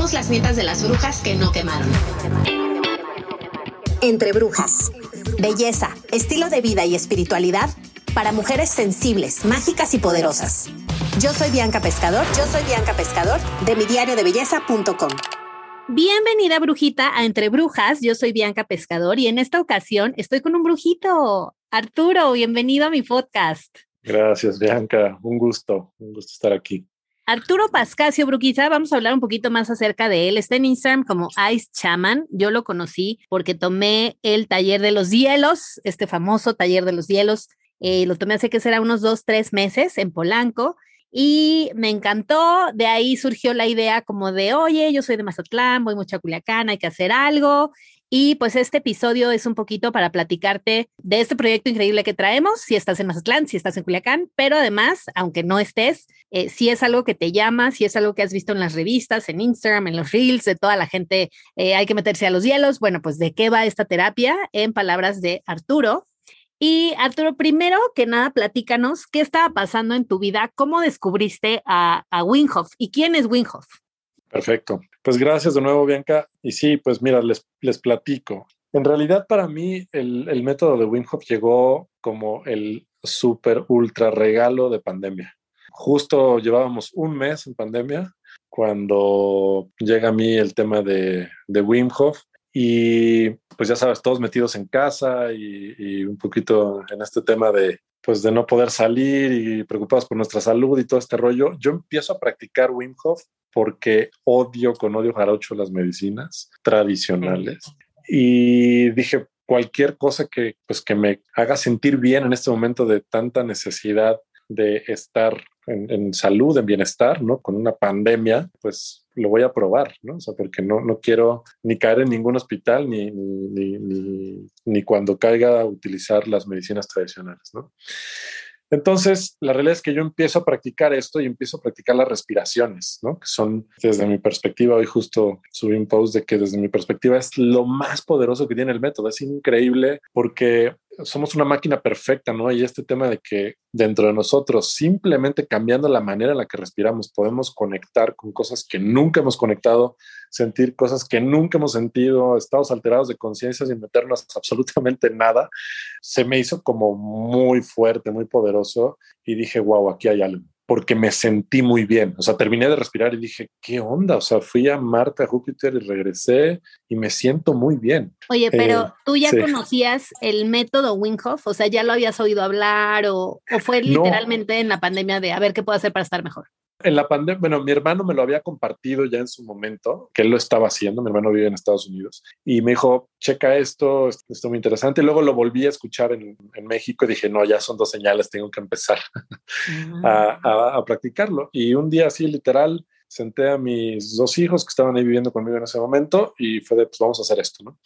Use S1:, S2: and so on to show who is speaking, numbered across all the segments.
S1: Somos las nietas de las brujas que no quemaron.
S2: Entre brujas. Belleza, estilo de vida y espiritualidad para mujeres sensibles, mágicas y poderosas. Yo soy Bianca Pescador, yo soy Bianca Pescador de mi diario de belleza.com.
S3: Bienvenida, brujita, a Entre Brujas. Yo soy Bianca Pescador y en esta ocasión estoy con un brujito. Arturo, bienvenido a mi podcast.
S4: Gracias, Bianca. Un gusto, un gusto estar aquí.
S3: Arturo Pascasio Bruquita, vamos a hablar un poquito más acerca de él. Está en Instagram como Ice Chaman. Yo lo conocí porque tomé el taller de los hielos, este famoso taller de los hielos. Eh, lo tomé hace que será unos dos, tres meses en Polanco y me encantó. De ahí surgió la idea como de, oye, yo soy de Mazatlán, voy mucho a Culiacán, hay que hacer algo. Y pues este episodio es un poquito para platicarte de este proyecto increíble que traemos, si estás en Mazatlán, si estás en Culiacán, pero además, aunque no estés, eh, si es algo que te llama, si es algo que has visto en las revistas, en Instagram, en los reels de toda la gente, eh, hay que meterse a los hielos. Bueno, pues de qué va esta terapia en palabras de Arturo. Y Arturo, primero que nada, platícanos qué estaba pasando en tu vida, cómo descubriste a, a Winhoff y quién es Winhoff.
S4: Perfecto. Pues gracias de nuevo, Bianca. Y sí, pues mira, les, les platico. En realidad, para mí, el, el método de Wim Hof llegó como el súper ultra regalo de pandemia. Justo llevábamos un mes en pandemia cuando llega a mí el tema de, de Wim Hof y pues ya sabes, todos metidos en casa y, un poquito en este tema de pues de no poder salir y preocupados por nuestra salud y todo este rollo, yo empiezo a practicar Wim Hof porque odio con odio jarocho las medicinas tradicionales. Y dije, cualquier cosa que, pues, que me haga sentir bien en este momento de tanta necesidad de estar en, salud, en bienestar, ¿no? Con una pandemia, pues lo voy a probar, ¿no? O porque no, no quiero ni caer en ningún hospital ni, ni, ni, ni, cuando caiga utilizar las medicinas tradicionales, ¿no? Entonces, la realidad es que yo empiezo a practicar esto y empiezo a practicar las respiraciones, ¿no? Que son, desde mi perspectiva, hoy justo subí un post de que desde mi perspectiva es lo más poderoso que tiene el método. Es increíble porque somos una máquina perfecta, ¿no? Y este tema de que dentro de nosotros, simplemente cambiando la manera en la que respiramos, podemos conectar con cosas que nunca hemos conectado, sentir cosas que nunca hemos sentido, estados alterados de conciencia sin meternos absolutamente nada, se me hizo como muy fuerte, muy poderoso y dije, wow, aquí hay algo porque me sentí muy bien. O sea, terminé de respirar y dije, ¿qué onda? O sea, fui a Marte, a Júpiter y regresé y me siento muy bien.
S3: Oye, pero eh, tú ya sí. conocías el método Wim Hof, o sea, ya lo habías oído hablar o, o fue literalmente no. en la pandemia de a ver qué puedo hacer para estar mejor.
S4: En la pandemia, bueno, mi hermano me lo había compartido ya en su momento, que él lo estaba haciendo, mi hermano vive en Estados Unidos, y me dijo, checa esto, esto es muy interesante, y luego lo volví a escuchar en, en, México y dije, no, ya son dos señales, tengo que empezar -huh. a, a, a, practicarlo. Y un día así, literal, senté a mis dos hijos que estaban ahí viviendo conmigo en ese momento y fue de, pues vamos a hacer esto, ¿no?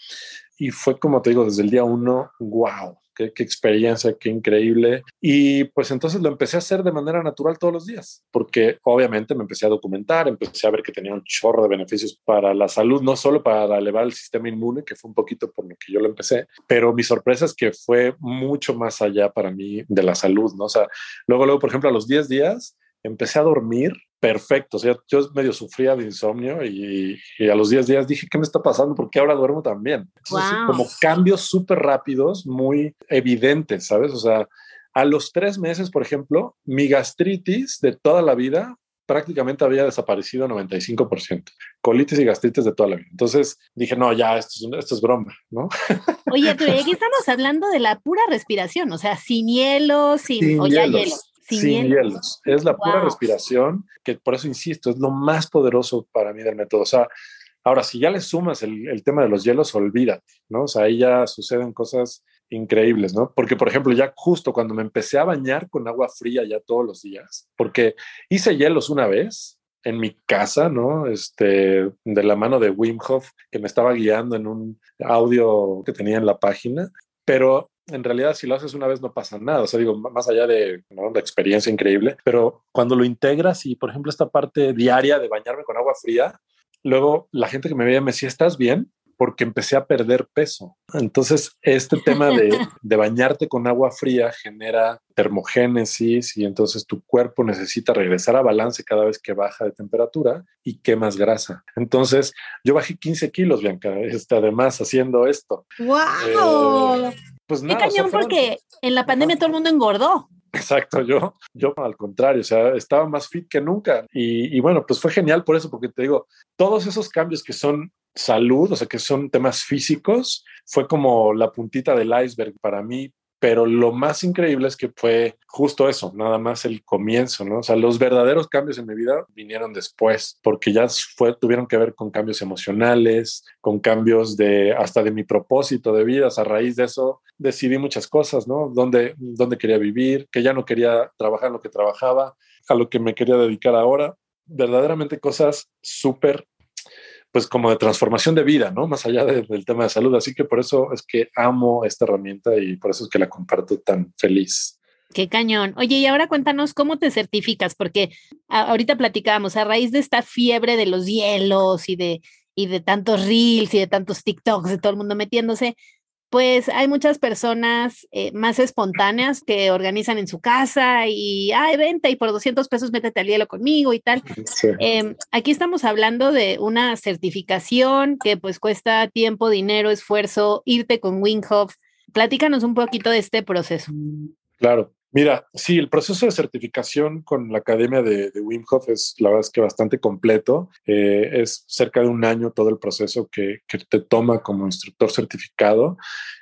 S4: Y fue como te digo, desde el día uno, wow, qué, experiencia, qué increíble. Y pues entonces lo empecé a hacer de manera natural todos los días, porque obviamente me empecé a documentar, empecé a ver que tenía un chorro de beneficios para la salud, no solo para elevar el sistema inmune, que fue un poquito por lo que yo lo empecé, pero mi sorpresa es que fue mucho más allá para mí de la salud, ¿no? O sea, luego, luego, por ejemplo, a los 10 días empecé a dormir perfecto. O sea, yo medio sufría de insomnio y, y, a los 10 días dije, ¿qué me está pasando? Porque ahora duermo también. Entonces, wow. como cambios súper rápidos, muy evidentes, ¿sabes? O sea, a los tres meses, por ejemplo, mi gastritis de toda la vida prácticamente había desaparecido 95%. Colitis y gastritis de toda la vida. Entonces dije, no, ya, esto es, esto es broma, ¿no?
S3: Oye, pero aquí estamos hablando de la pura respiración, o sea, sin hielo, sin, sin o ya hielo.
S4: Sin, sin hielos. hielos. Es la wow. pura respiración, que por eso insisto, es lo más poderoso para mí del método. O sea, ahora, si ya le sumas el, el tema de los hielos, olvídate, ¿no? O sea, ahí ya suceden cosas increíbles, ¿no? Porque, por ejemplo, ya justo cuando me empecé a bañar con agua fría ya todos los días, porque hice hielos una vez en mi casa, ¿no? Este, de la mano de Wim Hof, que me estaba guiando en un audio que tenía en la página, pero en realidad si lo haces una vez no pasa nada, o sea, digo, más allá de ¿no? la experiencia increíble, pero cuando lo integras y, por ejemplo, esta parte diaria de bañarme con agua fría, luego la gente que me veía me decía, ¿estás bien? porque empecé a perder peso. Entonces, este tema de, de, bañarte con agua fría genera termogénesis y entonces tu cuerpo necesita regresar a balance cada vez que baja de temperatura y quemas grasa. Entonces, yo bajé 15 kilos, Bianca, este, además haciendo esto.
S3: ¡Wow! Eh, pues nada, Qué cañón, porque en la pandemia todo el mundo engordó.
S4: Exacto, yo, yo al contrario, o sea, estaba más fit que nunca. Y, y, bueno, pues fue genial por eso, porque te digo, todos esos cambios que son salud, o sea, que son temas físicos, fue como la puntita del iceberg para mí. Pero lo más increíble es que fue justo eso, nada más el comienzo, ¿no? O sea, los verdaderos cambios en mi vida vinieron después, porque ya fue, tuvieron que ver con cambios emocionales, con cambios de hasta de mi propósito de vida. a raíz de eso decidí muchas cosas, ¿no? Dónde, dónde quería vivir, que ya no quería trabajar en lo que trabajaba, a lo que me quería dedicar ahora. Verdaderamente cosas súper pues como de transformación de vida, ¿no? Más allá del tema de salud. Así que por eso es que amo esta herramienta y por eso es que la comparto tan feliz.
S3: Qué cañón. Oye, y ahora cuéntanos cómo te certificas, porque ahorita platicábamos a raíz de esta fiebre de los hielos y de, y de tantos reels y de tantos TikToks, de todo el mundo metiéndose, pues hay muchas personas eh, más espontáneas que organizan en su casa y, ay, venta y por 200 pesos métete al hielo conmigo y tal. Em, aquí estamos hablando de una certificación que pues cuesta tiempo, dinero, esfuerzo, irte con Winghoff. Platícanos un poquito de este proceso.
S4: Claro, Mira, sí, el proceso de certificación con la Academia de, Wim Hof es la verdad es que bastante completo. Eh, es cerca de un año todo el proceso que, que, te toma como instructor certificado.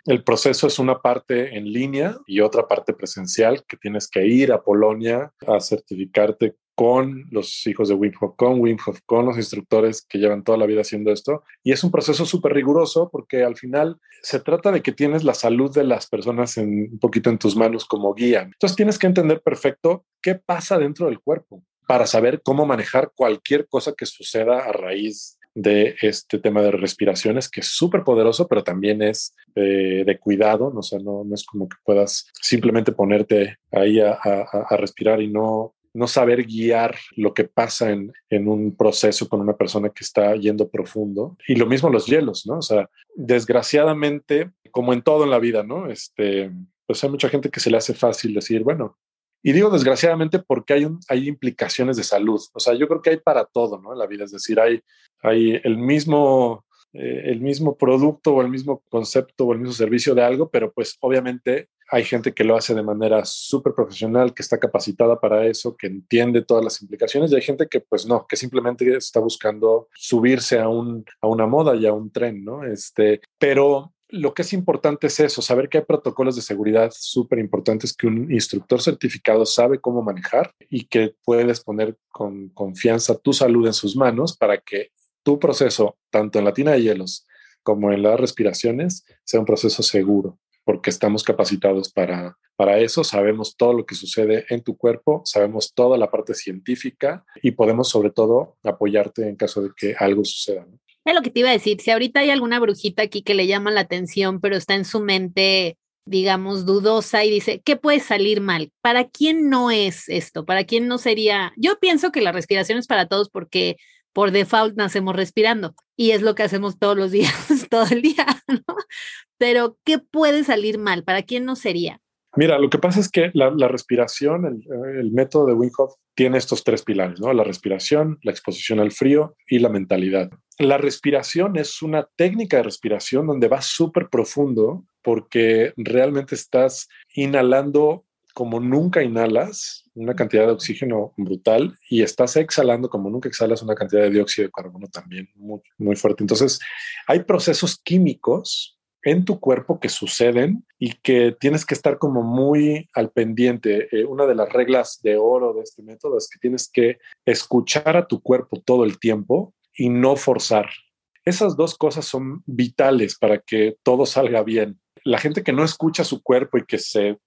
S4: El proceso es una parte en línea y otra parte presencial que tienes que ir a Polonia a certificarte con los hijos de Wim Hof, con Wim Hof, con los instructores que llevan toda la vida haciendo esto. Y es un proceso súper riguroso porque al final se trata de que tienes la salud de las personas en, un poquito en tus manos como guía. Entonces tienes que entender perfecto qué pasa dentro del cuerpo para saber cómo manejar cualquier cosa que suceda a raíz de este tema de respiraciones, que es súper poderoso, pero también es de, cuidado. O sea, no, no, es como que puedas simplemente ponerte ahí a, a respirar y no, no saber guiar lo que pasa en, en, un proceso con una persona que está yendo profundo. Y lo mismo los hielos, ¿no? O sea, desgraciadamente, como en todo en la vida, ¿no? Este, pues hay mucha gente que se le hace fácil decir, bueno, y digo desgraciadamente porque hay, hay implicaciones de salud. O sea, yo creo que hay para todo, ¿no? En la vida, es decir, hay, hay el mismo eh, el mismo producto o el mismo concepto o el mismo servicio de algo, pero pues obviamente hay gente que lo hace de manera súper profesional, que está capacitada para eso, que entiende todas las implicaciones y hay gente que pues no, que simplemente está buscando subirse a, un, a una moda y a un tren, ¿no? Este, pero lo que es importante es eso, saber que hay protocolos de seguridad súper importantes que un instructor certificado sabe cómo manejar y que puedes poner con confianza tu salud en sus manos para que tu proceso, tanto en la tina de hielos como en las respiraciones, sea un proceso seguro, porque estamos capacitados para, para eso, sabemos todo lo que sucede en tu cuerpo, sabemos toda la parte científica y podemos sobre todo apoyarte en caso de que algo suceda.
S3: Es lo que te iba a decir, si ahorita hay alguna brujita aquí que le llama la atención, pero está en su mente digamos, dudosa y dice, ¿qué puede salir mal? ¿Para quién no es esto? ¿Para quién no sería? Yo pienso que la respiración es para todos porque por default nacemos respirando y es lo que hacemos todos los días, todo el día, ¿no? Pero, ¿qué puede salir mal? ¿Para quién no sería?
S4: Mira, lo que pasa es que la, respiración, el, el, método de Wim tiene estos tres pilares, ¿no? La respiración, la exposición al frío y la mentalidad. La respiración es una técnica de respiración donde va súper profundo porque realmente estás inhalando como nunca inhalas una cantidad de oxígeno brutal y estás exhalando como nunca exhalas una cantidad de dióxido de carbono también muy fuerte. Entonces, hay procesos químicos en tu cuerpo que suceden y que tienes que estar como muy al pendiente. Eh, una de las reglas de oro de este método es que tienes que escuchar a tu cuerpo todo el tiempo y no forzar. Esas dos cosas son vitales para que todo salga bien. La gente que no escucha su cuerpo y que se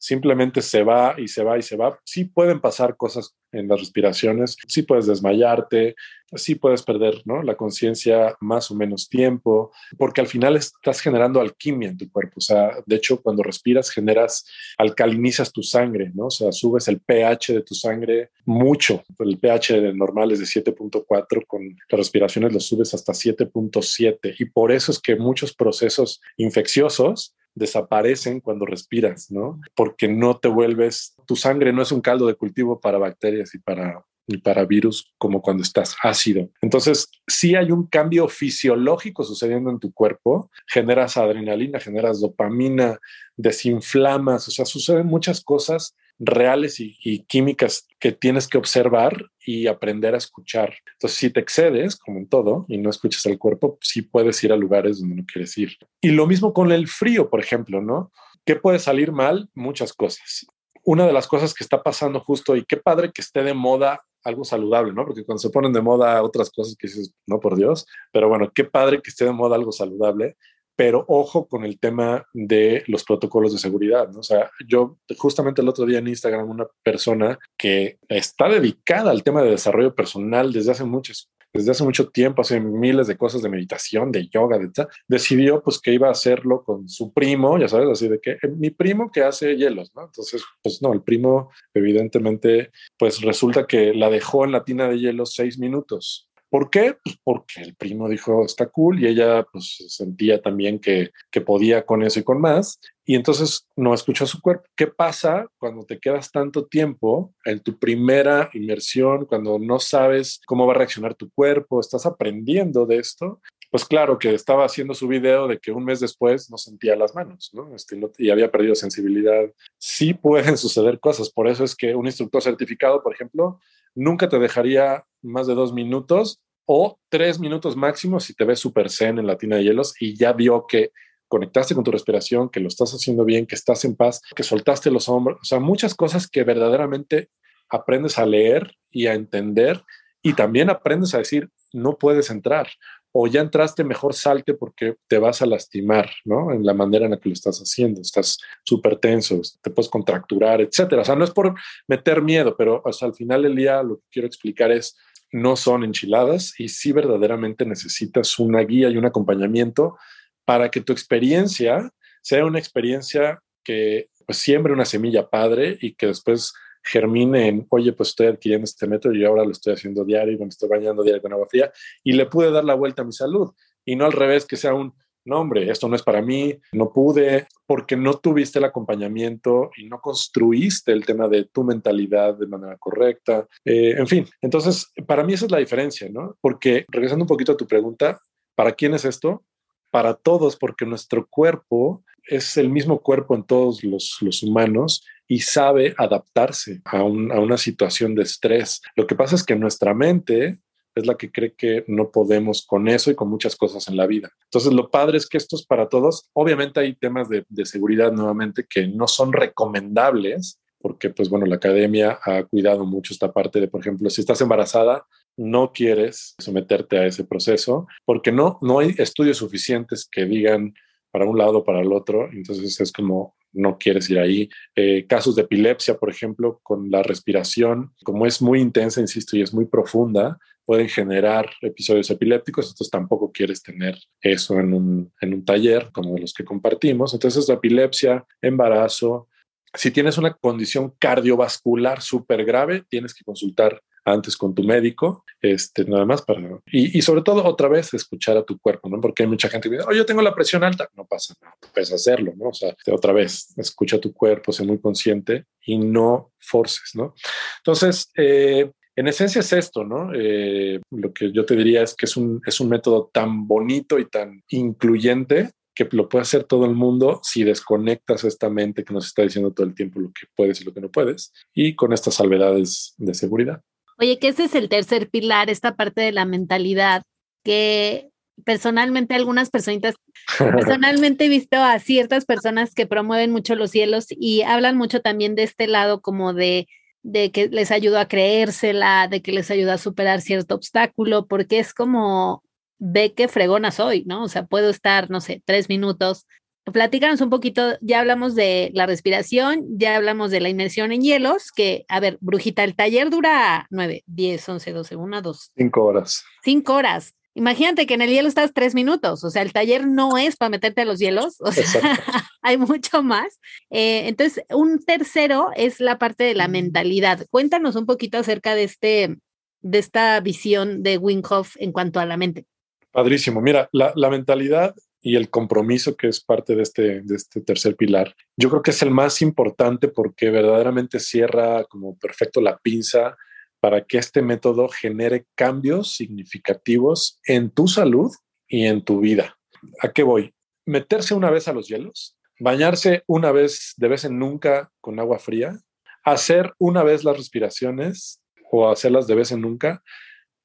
S4: simplemente se va y se va y se va. Sí pueden pasar cosas en las respiraciones, sí puedes desmayarte, sí puedes perder ¿no? la conciencia más o menos tiempo, porque al final estás generando alquimia en tu cuerpo. O sea, de hecho, cuando respiras generas, alcalinizas tu sangre, ¿no? O sea, subes el pH de tu sangre mucho. El pH normal es de 7.4, con las respiraciones lo subes hasta 7.7 y por eso es que muchos procesos infecciosos desaparecen cuando respiras, ¿no? Porque no te vuelves, tu sangre no es un caldo de cultivo para bacterias y para, y para virus como cuando estás ácido. Entonces, si hay un cambio fisiológico sucediendo en tu cuerpo, generas adrenalina, generas dopamina, desinflamas, o sea, suceden muchas cosas reales y, químicas que tienes que observar y aprender a escuchar. Entonces, si te excedes, como en todo, y no escuchas el cuerpo, sí puedes ir a lugares donde no quieres ir. Y lo mismo con el frío, por ejemplo, ¿no? ¿Qué puede salir mal? Muchas cosas. Una de las cosas que está pasando justo, y qué padre que esté de moda algo saludable, ¿no? Porque cuando se ponen de moda otras cosas que dices, no por Dios, pero bueno, qué padre que esté de moda algo saludable pero ojo con el tema de los protocolos de seguridad. ¿no? O sea, yo justamente el otro día en Instagram una persona que está dedicada al tema de desarrollo personal desde hace muchos desde hace mucho tiempo, hace miles de cosas de meditación, de yoga, de tal, decidió pues que iba a hacerlo con su primo, ya sabes, así de que eh, mi primo que hace hielos, ¿no? Entonces, pues no, el primo evidentemente, pues resulta que la dejó en la tina de hielos seis minutos ¿Por qué? Pues porque el primo dijo, está cool y ella pues sentía también que, que podía con eso y con más. Y entonces no escuchó su cuerpo. ¿Qué pasa cuando te quedas tanto tiempo en tu primera inmersión, cuando no sabes cómo va a reaccionar tu cuerpo, estás aprendiendo de esto? Pues claro que estaba haciendo su video de que un mes después no sentía las manos, ¿no? Este, y había perdido sensibilidad. Sí pueden suceder cosas, por eso es que un instructor certificado, por ejemplo, nunca te dejaría más de dos minutos o tres minutos máximo si te ves súper zen en la tina de hielos y ya vio que conectaste con tu respiración, que lo estás haciendo bien, que estás en paz, que soltaste los hombros, o sea, muchas cosas que verdaderamente aprendes a leer y a entender y también aprendes a decir, no puedes entrar o ya entraste, mejor salte porque te vas a lastimar, ¿no? En la manera en la que lo estás haciendo, estás súper tenso, te puedes contracturar, etcétera. O sea, no es por meter miedo, pero al final del día lo que quiero explicar es, no son enchiladas y sí verdaderamente necesitas una guía y un acompañamiento para que tu experiencia sea una experiencia que pues, siembre una semilla padre y que después germine en, oye, pues estoy adquiriendo este método y ahora lo estoy haciendo diario y me estoy bañando diario con agua fría y le pude dar la vuelta a mi salud y no al revés que sea un, no hombre, esto no es para mí, no pude, porque no tuviste el acompañamiento y no construiste el tema de tu mentalidad de manera correcta. Eh, en fin, entonces, para mí esa es la diferencia, ¿no? Porque regresando un poquito a tu pregunta, ¿para quién es esto? Para todos, porque nuestro cuerpo es el mismo cuerpo en todos los, los humanos y sabe adaptarse a, a, una situación de estrés. Lo que pasa es que nuestra mente es la que cree que no podemos con eso y con muchas cosas en la vida. Entonces, lo padre es que esto es para todos. Obviamente hay temas de, de seguridad nuevamente que no son recomendables porque, pues bueno, la academia ha cuidado mucho esta parte de, por ejemplo, si estás embarazada, no quieres someterte a ese proceso porque no, no hay estudios suficientes que digan para un lado o para el otro. Entonces es como no quieres ir ahí. Eh, casos de epilepsia, por ejemplo, con la respiración, como es muy intensa, insisto, y es muy profunda, pueden generar episodios epilépticos, entonces tampoco quieres tener eso en un, en un taller como los que compartimos. Entonces, la epilepsia, embarazo, si tienes una condición cardiovascular súper grave, tienes que consultar antes con tu médico, este, nada más para... Y, y, sobre todo, otra vez, escuchar a tu cuerpo, ¿no? Porque hay mucha gente que dice, oh, yo tengo la presión alta. No pasa nada, puedes hacerlo, ¿no? O sea, otra vez, escucha a tu cuerpo, sé muy consciente y no forces, ¿no? Entonces, eh, en esencia es esto, ¿no? Eh, lo que yo te diría es que es un, es un método tan bonito y tan incluyente que lo puede hacer todo el mundo si desconectas esta mente que nos está diciendo todo el tiempo lo que puedes y lo que no puedes, y con estas salvedades de seguridad.
S3: Oye, que ese es el tercer pilar, esta parte de la mentalidad, que personalmente algunas personitas, personalmente he visto a ciertas personas que promueven mucho los cielos y hablan mucho también de este lado como de de que les ayuda a creérsela, de que les ayuda a superar cierto obstáculo, porque es como, ve qué fregona soy, ¿no? O sea, puedo estar, no sé, tres minutos platícanos un poquito, ya hablamos de la respiración, ya hablamos de la inmersión en hielos, que, a ver, Brujita, el taller dura 9, 10, 11, 12, 1, 2.
S4: 5 horas.
S3: 5 horas. Imagínate que en el hielo estás tres minutos, o sea, el taller no es para meterte a los hielos, o sea, hay mucho más. Eh, entonces, un tercero es la parte de la mentalidad. Cuéntanos un poquito acerca de, este, de esta visión de Winkhoff en cuanto a la mente.
S4: Padrísimo. Mira, la, la mentalidad y el compromiso que es parte de este, de este tercer pilar, yo creo que es el más importante porque verdaderamente cierra como perfecto la pinza para que este método genere cambios significativos en tu salud y en tu vida. ¿A qué voy? Meterse una vez a los hielos, bañarse una vez de vez en nunca con agua fría, hacer una vez las respiraciones o hacerlas de vez en nunca,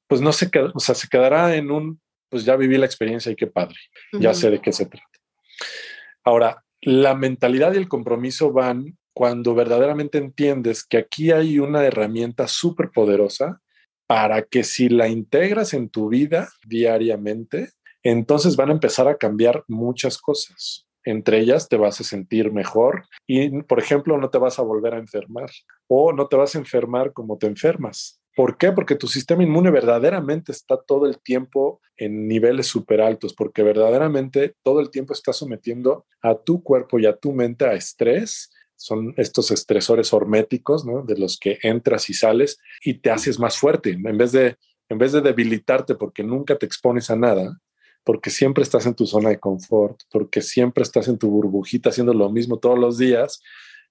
S4: pues no se o sea, se quedará en un, pues ya viví la experiencia y qué padre, ya sé de qué se trata. Ahora, la mentalidad y el compromiso van cuando verdaderamente entiendes que aquí hay una herramienta súper poderosa para que si la integras en tu vida diariamente, entonces van a empezar a cambiar muchas cosas. Entre ellas te vas a sentir mejor y, por ejemplo, no te vas a volver a enfermar o no te vas a enfermar como te enfermas. ¿Por qué? Porque tu sistema inmune verdaderamente está todo el tiempo en niveles súper altos, porque verdaderamente todo el tiempo está sometiendo a tu cuerpo y a tu mente a estrés son estos estresores horméticos, ¿no? De los que entras y sales y te haces más fuerte. En vez de, en vez de debilitarte porque nunca te expones a nada, porque siempre estás en tu zona de confort, porque siempre estás en tu burbujita haciendo lo mismo todos los días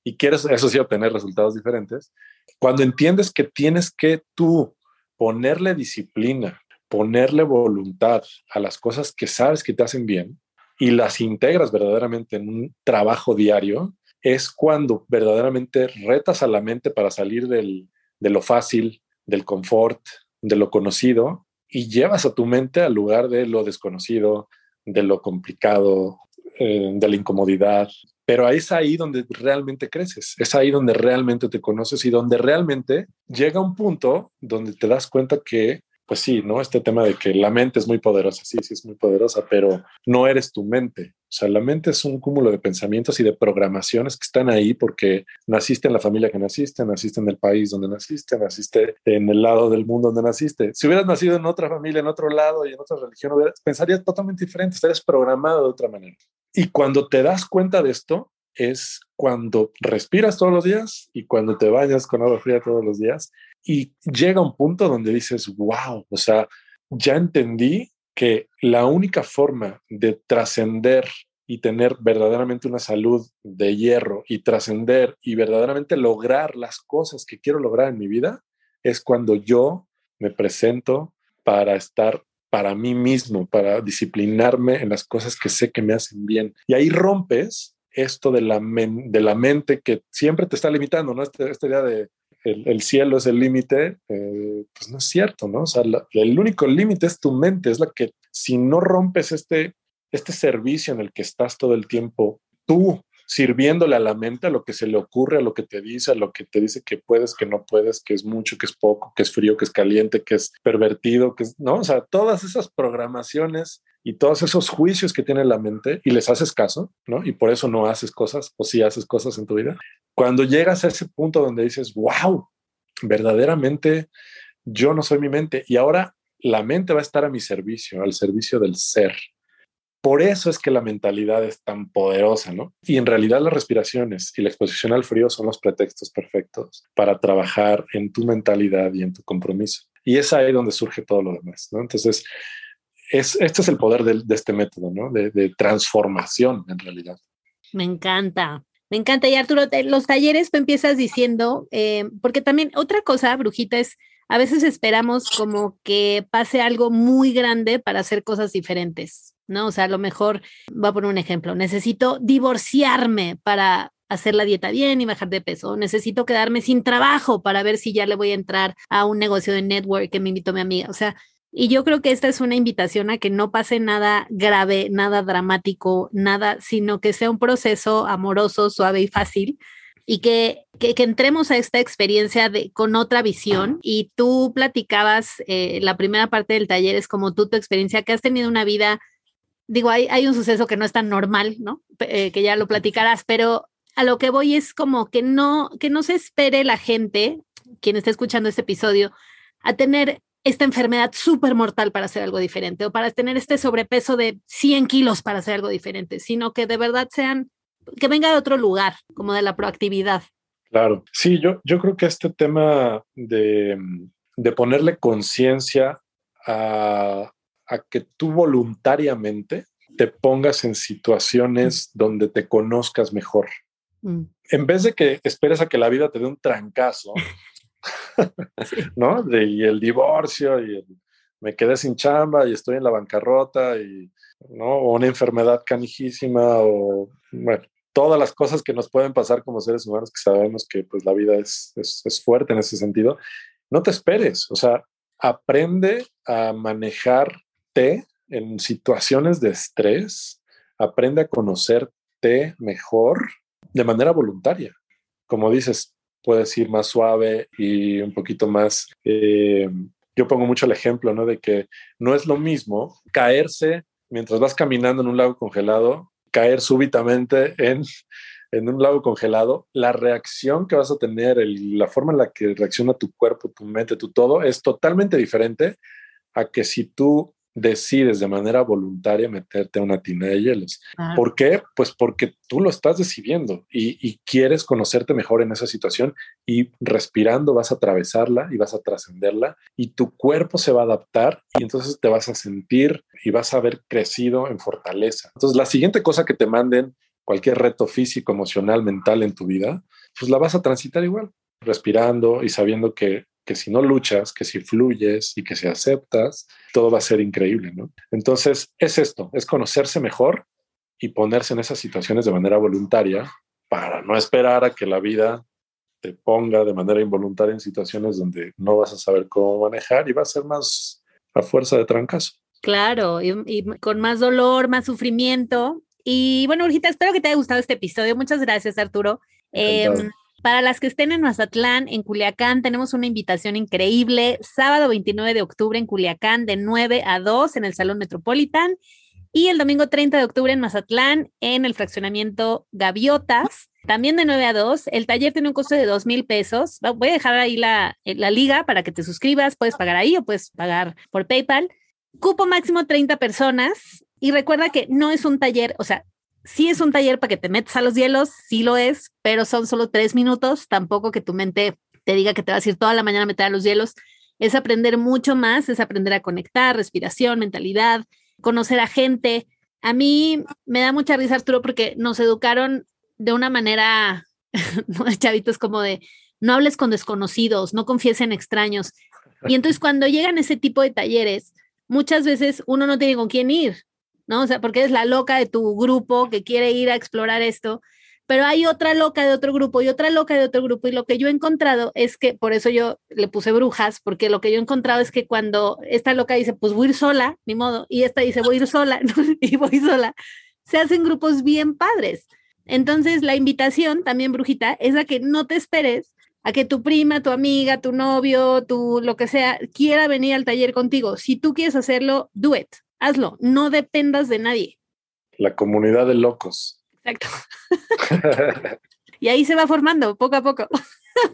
S4: y quieres, eso sí, obtener resultados diferentes. Cuando entiendes que tienes que tú ponerle disciplina, ponerle voluntad a las cosas que sabes que te hacen bien y las integras verdaderamente en un trabajo diario, es cuando verdaderamente retas a la mente para salir de lo fácil, del confort, de lo conocido y llevas a tu mente al lugar de lo desconocido, de lo complicado, eh, de la incomodidad. Pero es ahí donde realmente creces, es ahí donde realmente te conoces y donde realmente llega un punto donde te das cuenta que pues sí, ¿no? Este tema de que la mente es muy poderosa, sí, sí es muy poderosa, pero no eres tu mente. O sea, la mente es un cúmulo de pensamientos y de programaciones que están ahí porque naciste en la familia que naciste, naciste en el país donde naciste, naciste en el lado del mundo donde naciste. Si hubieras nacido en otra familia, en otro lado y en otra religión, pensarías totalmente diferente, estarías programado de otra manera. Y cuando te das cuenta de esto, es cuando respiras todos los días y cuando te bañas con agua fría todos los días y llega un punto donde dices, wow, o sea, ya entendí que la única forma de trascender y tener verdaderamente una salud de hierro y trascender y verdaderamente lograr las cosas que quiero lograr en mi vida es cuando yo me presento para estar para mí mismo, para disciplinarme en las cosas que sé que me hacen bien. Y ahí rompes esto de la, de la mente que siempre te está limitando, ¿no? Este, esta idea de el, cielo es el límite, eh, pues no es cierto, ¿no? O sea, el único límite es tu mente, es la que si no rompes este, este servicio en el que estás todo el tiempo, tú sirviéndole a la mente a lo que se le ocurre, a lo que te dice, a lo que te dice que puedes, que no puedes, que es mucho, que es poco, que es frío, que es caliente, que es pervertido, que ¿no? O sea, todas esas programaciones y todos esos juicios que tiene la mente y les haces caso, ¿no? Y por eso no haces cosas o sí haces cosas en tu vida. Cuando llegas a ese punto donde dices, wow, verdaderamente yo no soy mi mente y ahora la mente va a estar a mi servicio, al servicio del ser. Por eso es que la mentalidad es tan poderosa, ¿no? Y en realidad las respiraciones y la exposición al frío son los pretextos perfectos para trabajar en tu mentalidad y en tu compromiso. Y es ahí donde surge todo lo demás, ¿no? Entonces, es, este es el poder de, este método, ¿no? De, transformación en realidad.
S3: Me encanta. Me encanta. Y Arturo, los talleres tú empiezas diciendo, eh, porque también otra cosa, Brujita, es a veces esperamos como que pase algo muy grande para hacer cosas diferentes, ¿no? O sea, a lo mejor, voy a poner un ejemplo, necesito divorciarme para hacer la dieta bien y bajar de peso, necesito quedarme sin trabajo para ver si ya le voy a entrar a un negocio de network que me invitó mi amiga. O sea, y yo creo que esta es una invitación a que no pase nada grave, nada dramático, nada, sino que sea un proceso amoroso, suave y fácil y que, que, entremos a esta experiencia de, con otra visión. Y tú platicabas, eh, la primera parte del taller es como tú, tu experiencia, que has tenido una vida digo, hay, hay un suceso que no es tan normal, ¿no? Eh, que ya lo platicarás, pero a lo que voy es como que no, que no se espere la gente, quien está escuchando este episodio, a tener esta enfermedad súper mortal para hacer algo diferente o para tener este sobrepeso de 100 kilos para hacer algo diferente, sino que de verdad sean, que venga de otro lugar, como de la proactividad.
S4: Claro, sí, yo, yo creo que este tema de, de ponerle conciencia a, a que tú voluntariamente te pongas en situaciones donde te conozcas mejor. Mm. En vez de que esperes a que la vida te dé un trancazo, ¿no? Y el divorcio y me quedé sin chamba y estoy en la bancarrota y, ¿no? O una enfermedad canijísima o, bueno, todas las cosas que nos pueden pasar como seres humanos que sabemos que pues la vida es, es, es fuerte en ese sentido. No te esperes, o sea, aprende a manejarte en situaciones de estrés, aprende a conocerte mejor de manera voluntaria. Como dices, puedes ir más suave y un poquito más... Eh, yo pongo mucho el ejemplo, ¿no? De que no es lo mismo caerse mientras vas caminando en un lago congelado, caer súbitamente en, en un lago congelado, la reacción que vas a tener, la forma en la que reacciona tu cuerpo, tu mente, tu todo, es totalmente diferente a que si tú decides de manera voluntaria meterte a una tina de hielos. ¿Por qué? Pues porque tú lo estás decidiendo y, quieres conocerte mejor en esa situación y respirando vas a atravesarla y vas a trascenderla y tu cuerpo se va a adaptar y entonces te vas a sentir y vas a haber crecido en fortaleza. Entonces la siguiente cosa que te manden, cualquier reto físico, emocional, mental en tu vida, pues la vas a transitar igual, respirando y sabiendo que que si no luchas, que si fluyes y que si aceptas, todo va a ser increíble, ¿no? Entonces, es esto, es conocerse mejor y ponerse en esas situaciones de manera voluntaria para no esperar a que la vida te ponga de manera involuntaria en situaciones donde no vas a saber cómo manejar y va a ser más a fuerza de trancazo.
S3: Claro, y, con más dolor, más sufrimiento. Y bueno, Urgita, espero que te haya gustado este episodio. Muchas gracias, Arturo. Para las que estén en Mazatlán, en Culiacán, tenemos una invitación increíble. Sábado 29 de octubre en Culiacán, de 9 a 2 en el Salón Metropolitan. Y el domingo 30 de octubre en Mazatlán, en el fraccionamiento Gaviotas, también de 9 a 2. El taller tiene un costo de 2 mil pesos. Voy a dejar ahí la, la liga para que te suscribas. Puedes pagar ahí o puedes pagar por PayPal. Cupo máximo 30 personas. Y recuerda que no es un taller, o sea, sí es un taller para que te metas a los hielos, sí lo es, pero son solo tres minutos, tampoco que tu mente te diga que te vas a ir toda la mañana a meter a los hielos, es aprender mucho más, es aprender a conectar, respiración, mentalidad, conocer a gente. A mí me da mucha risa, Arturo, porque nos educaron de una manera, chavitos, como de no hables con desconocidos, no confíes en extraños. Y entonces cuando llegan ese tipo de talleres, muchas veces uno no tiene con quién ir, ¿no? O sea, porque eres la loca de tu grupo que quiere ir a explorar esto, pero hay otra loca de otro grupo y otra loca de otro grupo y lo que yo he encontrado es que, por eso yo le puse brujas, porque lo que yo he encontrado es que cuando esta loca dice, pues voy a ir sola, ni modo, y esta dice, voy a ir sola, y voy sola, se hacen grupos bien padres. Entonces, la invitación también, brujita, es a que no te esperes a que tu prima, tu amiga, tu novio, tu lo que sea, quiera venir al taller contigo. Si tú quieres hacerlo, do it hazlo, no dependas de nadie.
S4: La comunidad de locos.
S3: Exacto. y ahí se va formando poco a poco.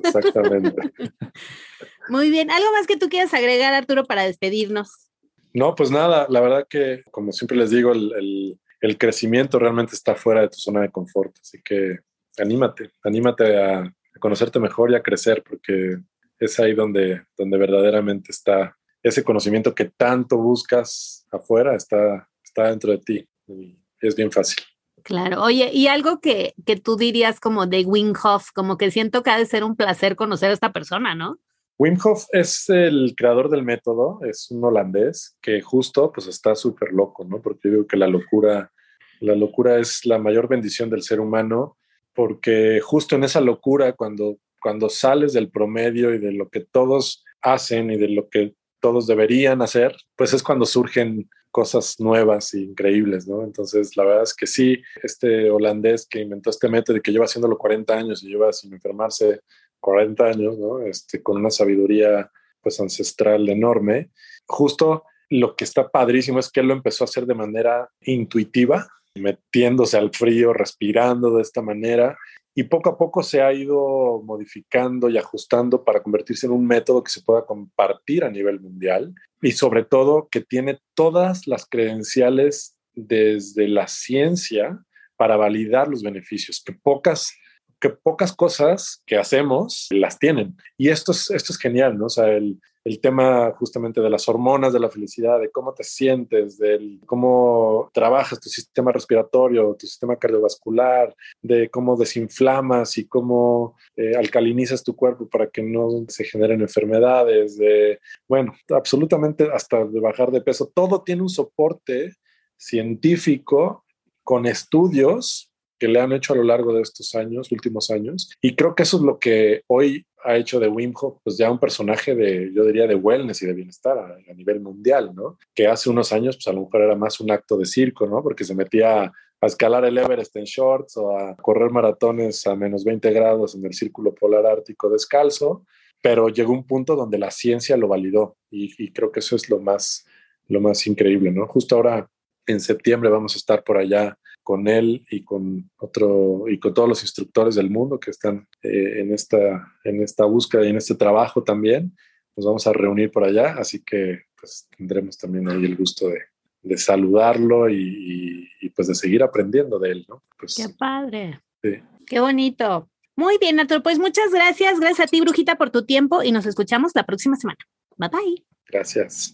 S4: Exactamente.
S3: Muy bien. ¿Algo más que tú quieras agregar, Arturo, para despedirnos?
S4: No, pues nada, la verdad que, como siempre les digo, el, crecimiento realmente está fuera de tu zona de confort. Así que anímate, anímate a, conocerte mejor y a crecer, porque es ahí donde, donde verdaderamente está ese conocimiento que tanto buscas afuera está, está dentro de ti y es bien fácil.
S3: Claro, oye, y algo que, que tú dirías como de Wim Hof, como que siento que ha de ser un placer conocer a esta persona, ¿no?
S4: Wim Hof es el creador del método, es un holandés que justo pues está súper loco, ¿no? Porque yo digo que la locura, la locura es la mayor bendición del ser humano, porque justo en esa locura, cuando, cuando sales del promedio y de lo que todos hacen y de lo que todos deberían hacer, pues es cuando surgen cosas nuevas e increíbles, ¿no? Entonces, la verdad es que sí, este holandés que inventó este método y que lleva haciéndolo 40 años y lleva sin enfermarse 40 años, ¿no? Este, con una sabiduría pues ancestral enorme, justo lo que está padrísimo es que él lo empezó a hacer de manera intuitiva, metiéndose al frío, respirando de esta manera y poco a poco se ha ido modificando y ajustando para convertirse en un método que se pueda compartir a nivel mundial y sobre todo que tiene todas las credenciales desde la ciencia para validar los beneficios, que pocas que pocas cosas que hacemos las tienen. Y esto es, esto es genial, ¿no? O sea, el, el tema justamente de las hormonas de la felicidad, de cómo te sientes, de cómo trabajas tu sistema respiratorio, tu sistema cardiovascular, de cómo desinflamas y cómo eh, alcalinizas tu cuerpo para que no se generen enfermedades, de, bueno, absolutamente hasta de bajar de peso. Todo tiene un soporte científico con estudios que le han hecho a lo largo de estos años, últimos años. Y creo que eso es lo que hoy ha hecho de Wim Hof, pues ya un personaje de, yo diría, de wellness y de bienestar a, nivel mundial, ¿no? Que hace unos años, pues a lo mejor era más un acto de circo, ¿no? Porque se metía a escalar el Everest en shorts o a correr maratones a menos 20 grados en el círculo polar ártico descalzo, pero llegó un punto donde la ciencia lo validó y, y creo que eso es lo más, lo más increíble, ¿no? Justo ahora en septiembre vamos a estar por allá con él y con otro y con todos los instructores del mundo que están eh, en esta en esta búsqueda y en este trabajo también nos vamos a reunir por allá. Así que pues tendremos también ahí el gusto de, de saludarlo y, y, pues de seguir aprendiendo de él no pues,
S3: qué padre. sí. qué bonito. Muy bien Arturo pues muchas gracias. Gracias a ti brujita por tu tiempo y nos escuchamos la próxima semana. Bye bye.
S4: Gracias.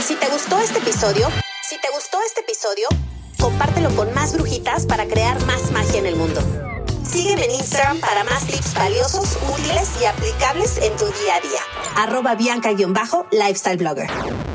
S2: Si te gustó este episodio si te gustó este episodio compártelo con más brujitas para crear más magia en el mundo. Sígueme en Instagram para más tips valiosos, útiles y aplicables en tu día a día. Arroba Bianca-Lifestyle Blogger.